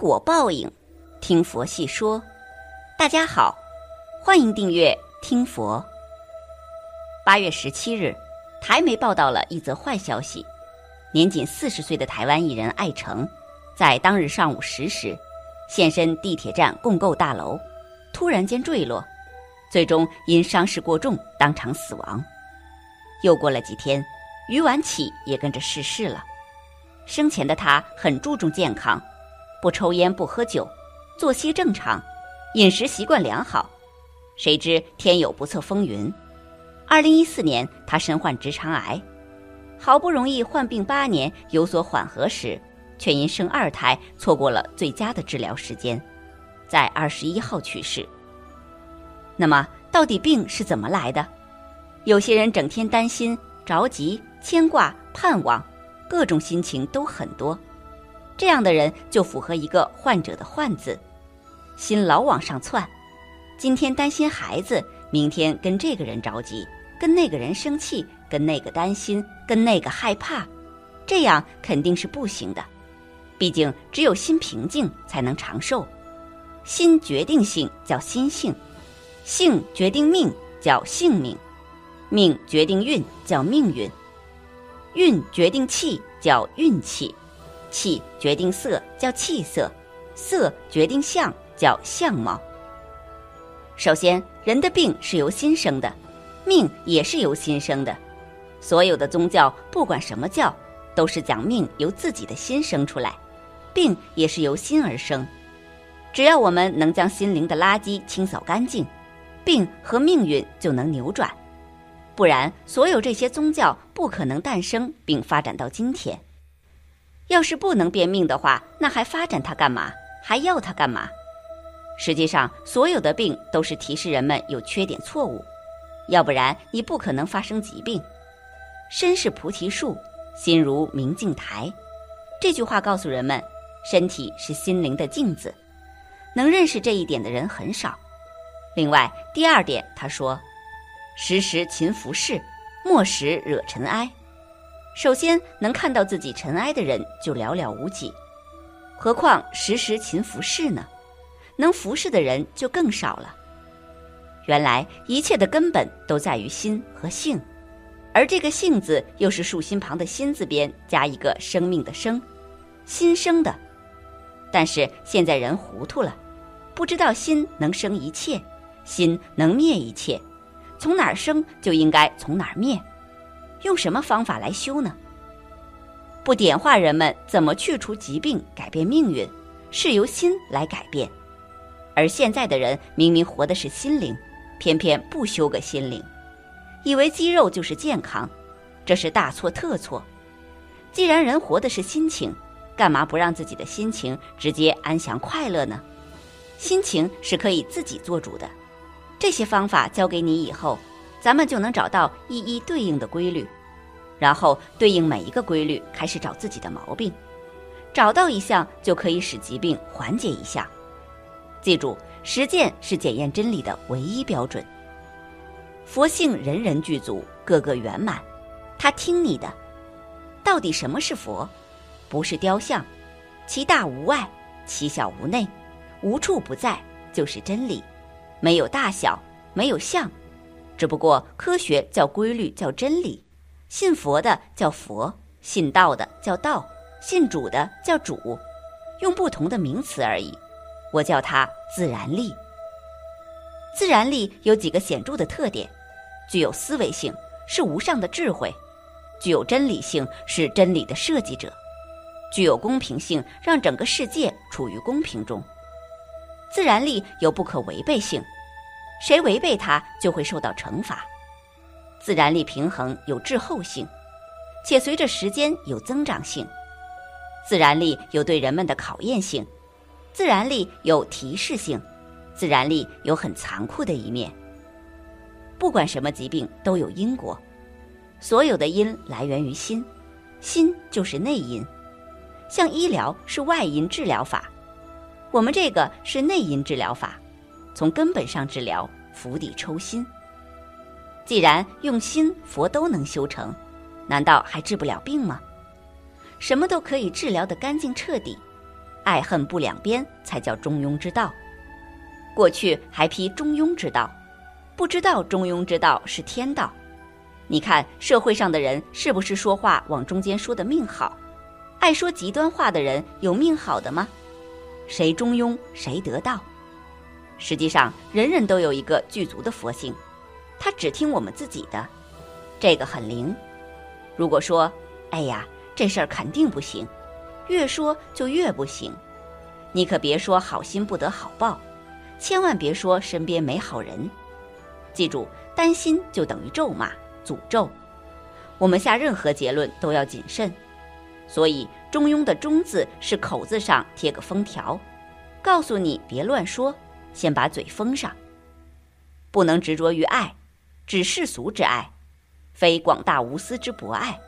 果报应，听佛细说。大家好，欢迎订阅听佛。八月十七日，台媒报道了一则坏消息：年仅四十岁的台湾艺人艾诚，在当日上午十时，现身地铁站共购大楼，突然间坠落，最终因伤势过重当场死亡。又过了几天，于婉启也跟着逝世了。生前的他很注重健康。不抽烟不喝酒，作息正常，饮食习惯良好。谁知天有不测风云，二零一四年他身患直肠癌，好不容易患病八年有所缓和时，却因生二胎错过了最佳的治疗时间，在二十一号去世。那么，到底病是怎么来的？有些人整天担心、着急、牵挂、盼望，各种心情都很多。这样的人就符合一个患者的“患”字，心老往上窜。今天担心孩子，明天跟这个人着急，跟那个人生气，跟那个担心，跟那个害怕，这样肯定是不行的。毕竟只有心平静才能长寿。心决定性叫心性，性决定命叫性命，命决定运叫命运，运决定气叫运气。气决定色，叫气色；色决定相，叫相貌。首先，人的病是由心生的，命也是由心生的。所有的宗教，不管什么教，都是讲命由自己的心生出来，病也是由心而生。只要我们能将心灵的垃圾清扫干净，病和命运就能扭转。不然，所有这些宗教不可能诞生并发展到今天。要是不能变命的话，那还发展它干嘛？还要它干嘛？实际上，所有的病都是提示人们有缺点、错误，要不然你不可能发生疾病。身是菩提树，心如明镜台。这句话告诉人们，身体是心灵的镜子。能认识这一点的人很少。另外，第二点，他说：“时时勤拂拭，莫使惹尘埃。”首先，能看到自己尘埃的人就寥寥无几，何况时时勤拂拭呢？能服侍的人就更少了。原来一切的根本都在于心和性，而这个“性”字又是竖心旁的“心”字边加一个生命的“生”，心生的。但是现在人糊涂了，不知道心能生一切，心能灭一切，从哪儿生就应该从哪儿灭。用什么方法来修呢？不点化人们怎么去除疾病、改变命运，是由心来改变。而现在的人明明活的是心灵，偏偏不修个心灵，以为肌肉就是健康，这是大错特错。既然人活的是心情，干嘛不让自己的心情直接安详快乐呢？心情是可以自己做主的。这些方法教给你以后。咱们就能找到一一对应的规律，然后对应每一个规律开始找自己的毛病，找到一项就可以使疾病缓解一项。记住，实践是检验真理的唯一标准。佛性人人具足，个个圆满，他听你的。到底什么是佛？不是雕像，其大无外，其小无内，无处不在，就是真理，没有大小，没有相。只不过科学叫规律，叫真理；信佛的叫佛，信道的叫道，信主的叫主，用不同的名词而已。我叫它自然力。自然力有几个显著的特点：具有思维性，是无上的智慧；具有真理性，是真理的设计者；具有公平性，让整个世界处于公平中。自然力有不可违背性。谁违背它，就会受到惩罚。自然力平衡有滞后性，且随着时间有增长性。自然力有对人们的考验性，自然力有提示性，自然力有很残酷的一面。不管什么疾病都有因果，所有的因来源于心，心就是内因。像医疗是外因治疗法，我们这个是内因治疗法。从根本上治疗，釜底抽薪。既然用心，佛都能修成，难道还治不了病吗？什么都可以治疗的干净彻底，爱恨不两边才叫中庸之道。过去还批中庸之道，不知道中庸之道是天道。你看社会上的人是不是说话往中间说的命好？爱说极端话的人有命好的吗？谁中庸谁得道？实际上，人人都有一个具足的佛性，他只听我们自己的，这个很灵。如果说，哎呀，这事儿肯定不行，越说就越不行，你可别说好心不得好报，千万别说身边没好人。记住，担心就等于咒骂。诅咒，我们下任何结论都要谨慎，所以中庸的“中”字是口字上贴个封条，告诉你别乱说，先把嘴封上。不能执着于爱，只世俗之爱，非广大无私之博爱；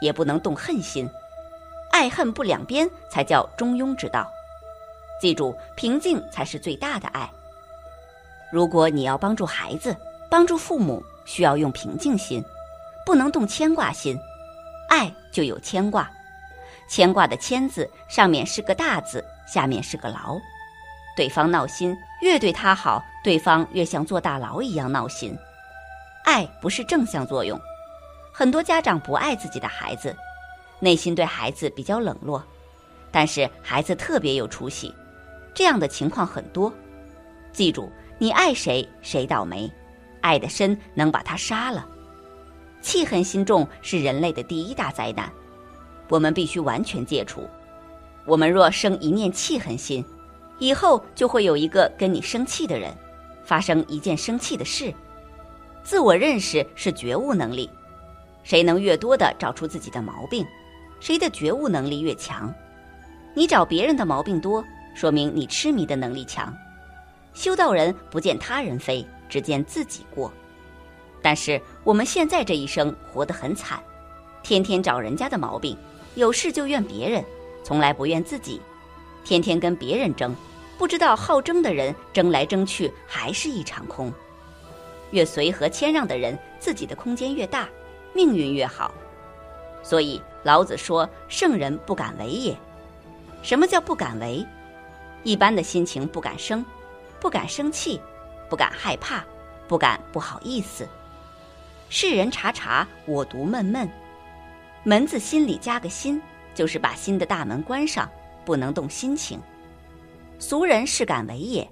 也不能动恨心，爱恨不两边才叫中庸之道。记住，平静才是最大的爱。如果你要帮助孩子，帮助父母。需要用平静心，不能动牵挂心。爱就有牵挂，牵挂的“牵”字上面是个大字，下面是个牢。对方闹心，越对他好，对方越像坐大牢一样闹心。爱不是正向作用，很多家长不爱自己的孩子，内心对孩子比较冷落，但是孩子特别有出息，这样的情况很多。记住，你爱谁，谁倒霉。爱的深能把他杀了，气恨心重是人类的第一大灾难，我们必须完全戒除。我们若生一念气恨心，以后就会有一个跟你生气的人，发生一件生气的事。自我认识是觉悟能力，谁能越多的找出自己的毛病，谁的觉悟能力越强。你找别人的毛病多，说明你痴迷的能力强。修道人不见他人非。只见自己过，但是我们现在这一生活得很惨，天天找人家的毛病，有事就怨别人，从来不怨自己，天天跟别人争，不知道好争的人争来争去还是一场空。越随和谦让的人，自己的空间越大，命运越好。所以老子说：“圣人不敢为也。”什么叫不敢为？一般的心情不敢生，不敢生气。不敢害怕，不敢不好意思。世人察察，我独闷闷。门字心里加个心，就是把心的大门关上，不能动心情。俗人是敢为也，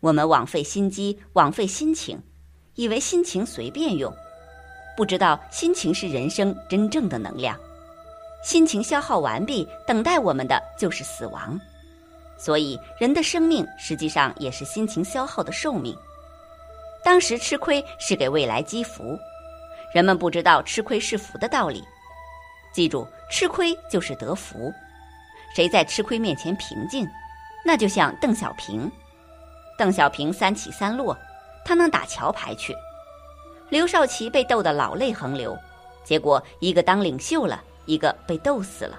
我们枉费心机，枉费心情，以为心情随便用，不知道心情是人生真正的能量。心情消耗完毕，等待我们的就是死亡。所以，人的生命实际上也是心情消耗的寿命。当时吃亏是给未来积福，人们不知道吃亏是福的道理。记住，吃亏就是得福。谁在吃亏面前平静，那就像邓小平。邓小平三起三落，他能打桥牌去。刘少奇被逗得老泪横流，结果一个当领袖了，一个被逗死了。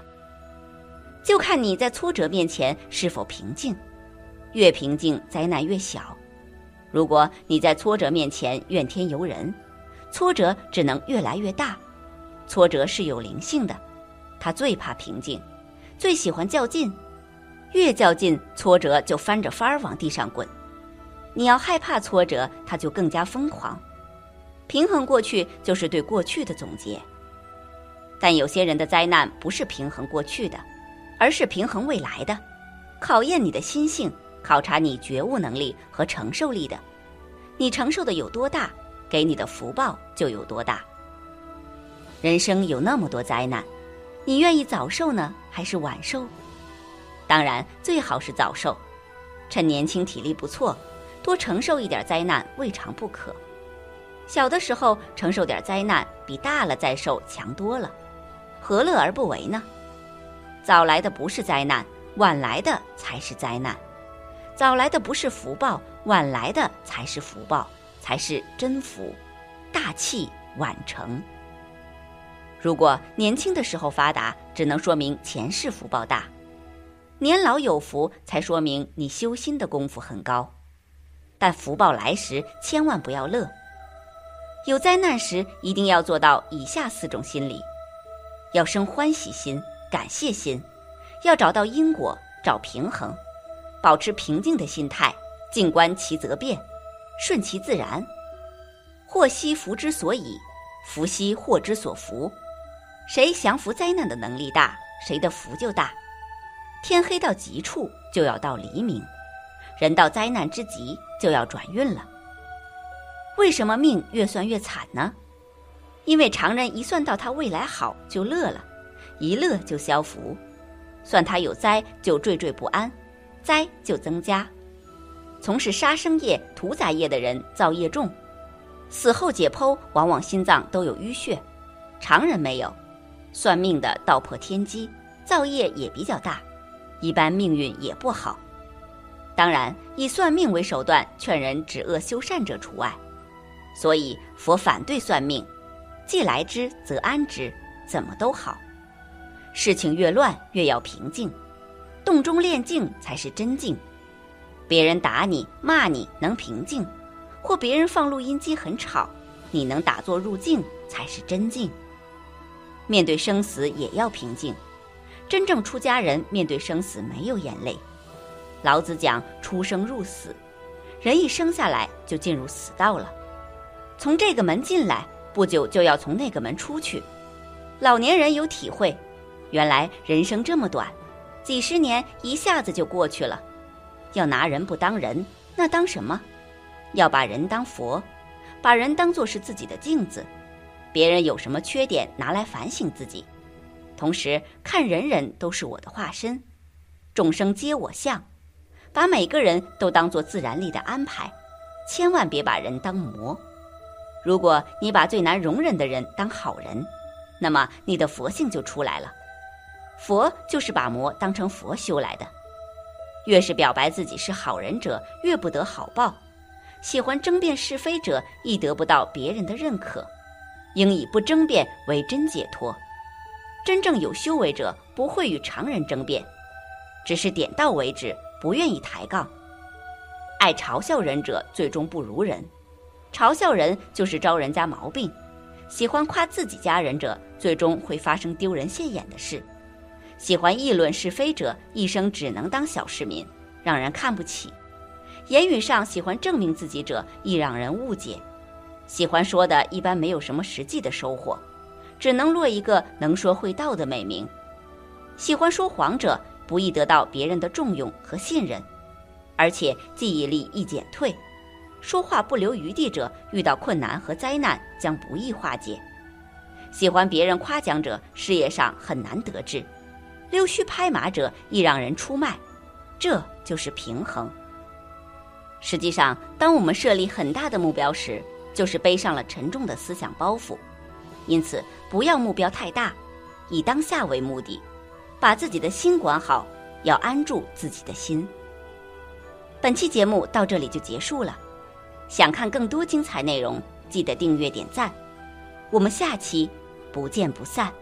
就看你在挫折面前是否平静，越平静灾难越小。如果你在挫折面前怨天尤人，挫折只能越来越大。挫折是有灵性的，他最怕平静，最喜欢较劲，越较劲，挫折就翻着番儿往地上滚。你要害怕挫折，他就更加疯狂。平衡过去就是对过去的总结，但有些人的灾难不是平衡过去的。而是平衡未来的，考验你的心性，考察你觉悟能力和承受力的。你承受的有多大，给你的福报就有多大。人生有那么多灾难，你愿意早受呢，还是晚受？当然，最好是早受。趁年轻体力不错，多承受一点灾难未尝不可。小的时候承受点灾难，比大了再受强多了，何乐而不为呢？早来的不是灾难，晚来的才是灾难；早来的不是福报，晚来的才是福报，才是真福。大器晚成。如果年轻的时候发达，只能说明前世福报大；年老有福，才说明你修心的功夫很高。但福报来时，千万不要乐。有灾难时，一定要做到以下四种心理：要生欢喜心。感谢心，要找到因果，找平衡，保持平静的心态，静观其则变，顺其自然。祸兮福之所以，福兮祸之所伏。谁降服灾难的能力大，谁的福就大。天黑到极处，就要到黎明；人到灾难之极，就要转运了。为什么命越算越惨呢？因为常人一算到他未来好就乐了，一乐就消福；算他有灾就惴惴不安，灾就增加。从事杀生业、屠宰业的人造业重，死后解剖往往心脏都有淤血，常人没有。算命的道破天机，造业也比较大。一般命运也不好，当然以算命为手段劝人止恶修善者除外。所以佛反对算命，既来之则安之，怎么都好。事情越乱越要平静，洞中练静才是真静。别人打你骂你能平静，或别人放录音机很吵，你能打坐入静才是真静。面对生死也要平静。真正出家人面对生死没有眼泪。老子讲出生入死，人一生下来就进入死道了。从这个门进来，不久就要从那个门出去。老年人有体会，原来人生这么短，几十年一下子就过去了。要拿人不当人，那当什么？要把人当佛，把人当作是自己的镜子，别人有什么缺点，拿来反省自己。同时看人人都是我的化身，众生皆我相，把每个人都当做自然力的安排，千万别把人当魔。如果你把最难容忍的人当好人，那么你的佛性就出来了。佛就是把魔当成佛修来的。越是表白自己是好人者，越不得好报；喜欢争辩是非者，亦得不到别人的认可。应以不争辩为真解脱。真正有修为者不会与常人争辩，只是点到为止，不愿意抬杠。爱嘲笑人者最终不如人，嘲笑人就是招人家毛病。喜欢夸自己家人者，最终会发生丢人现眼的事。喜欢议论是非者，一生只能当小市民，让人看不起。言语上喜欢证明自己者，易让人误解。喜欢说的，一般没有什么实际的收获。只能落一个能说会道的美名。喜欢说谎者不易得到别人的重用和信任，而且记忆力易减退。说话不留余地者，遇到困难和灾难将不易化解。喜欢别人夸奖者，事业上很难得志。溜须拍马者易让人出卖。这就是平衡。实际上，当我们设立很大的目标时，就是背上了沉重的思想包袱。因此，不要目标太大，以当下为目的，把自己的心管好，要安住自己的心。本期节目到这里就结束了，想看更多精彩内容，记得订阅点赞，我们下期不见不散。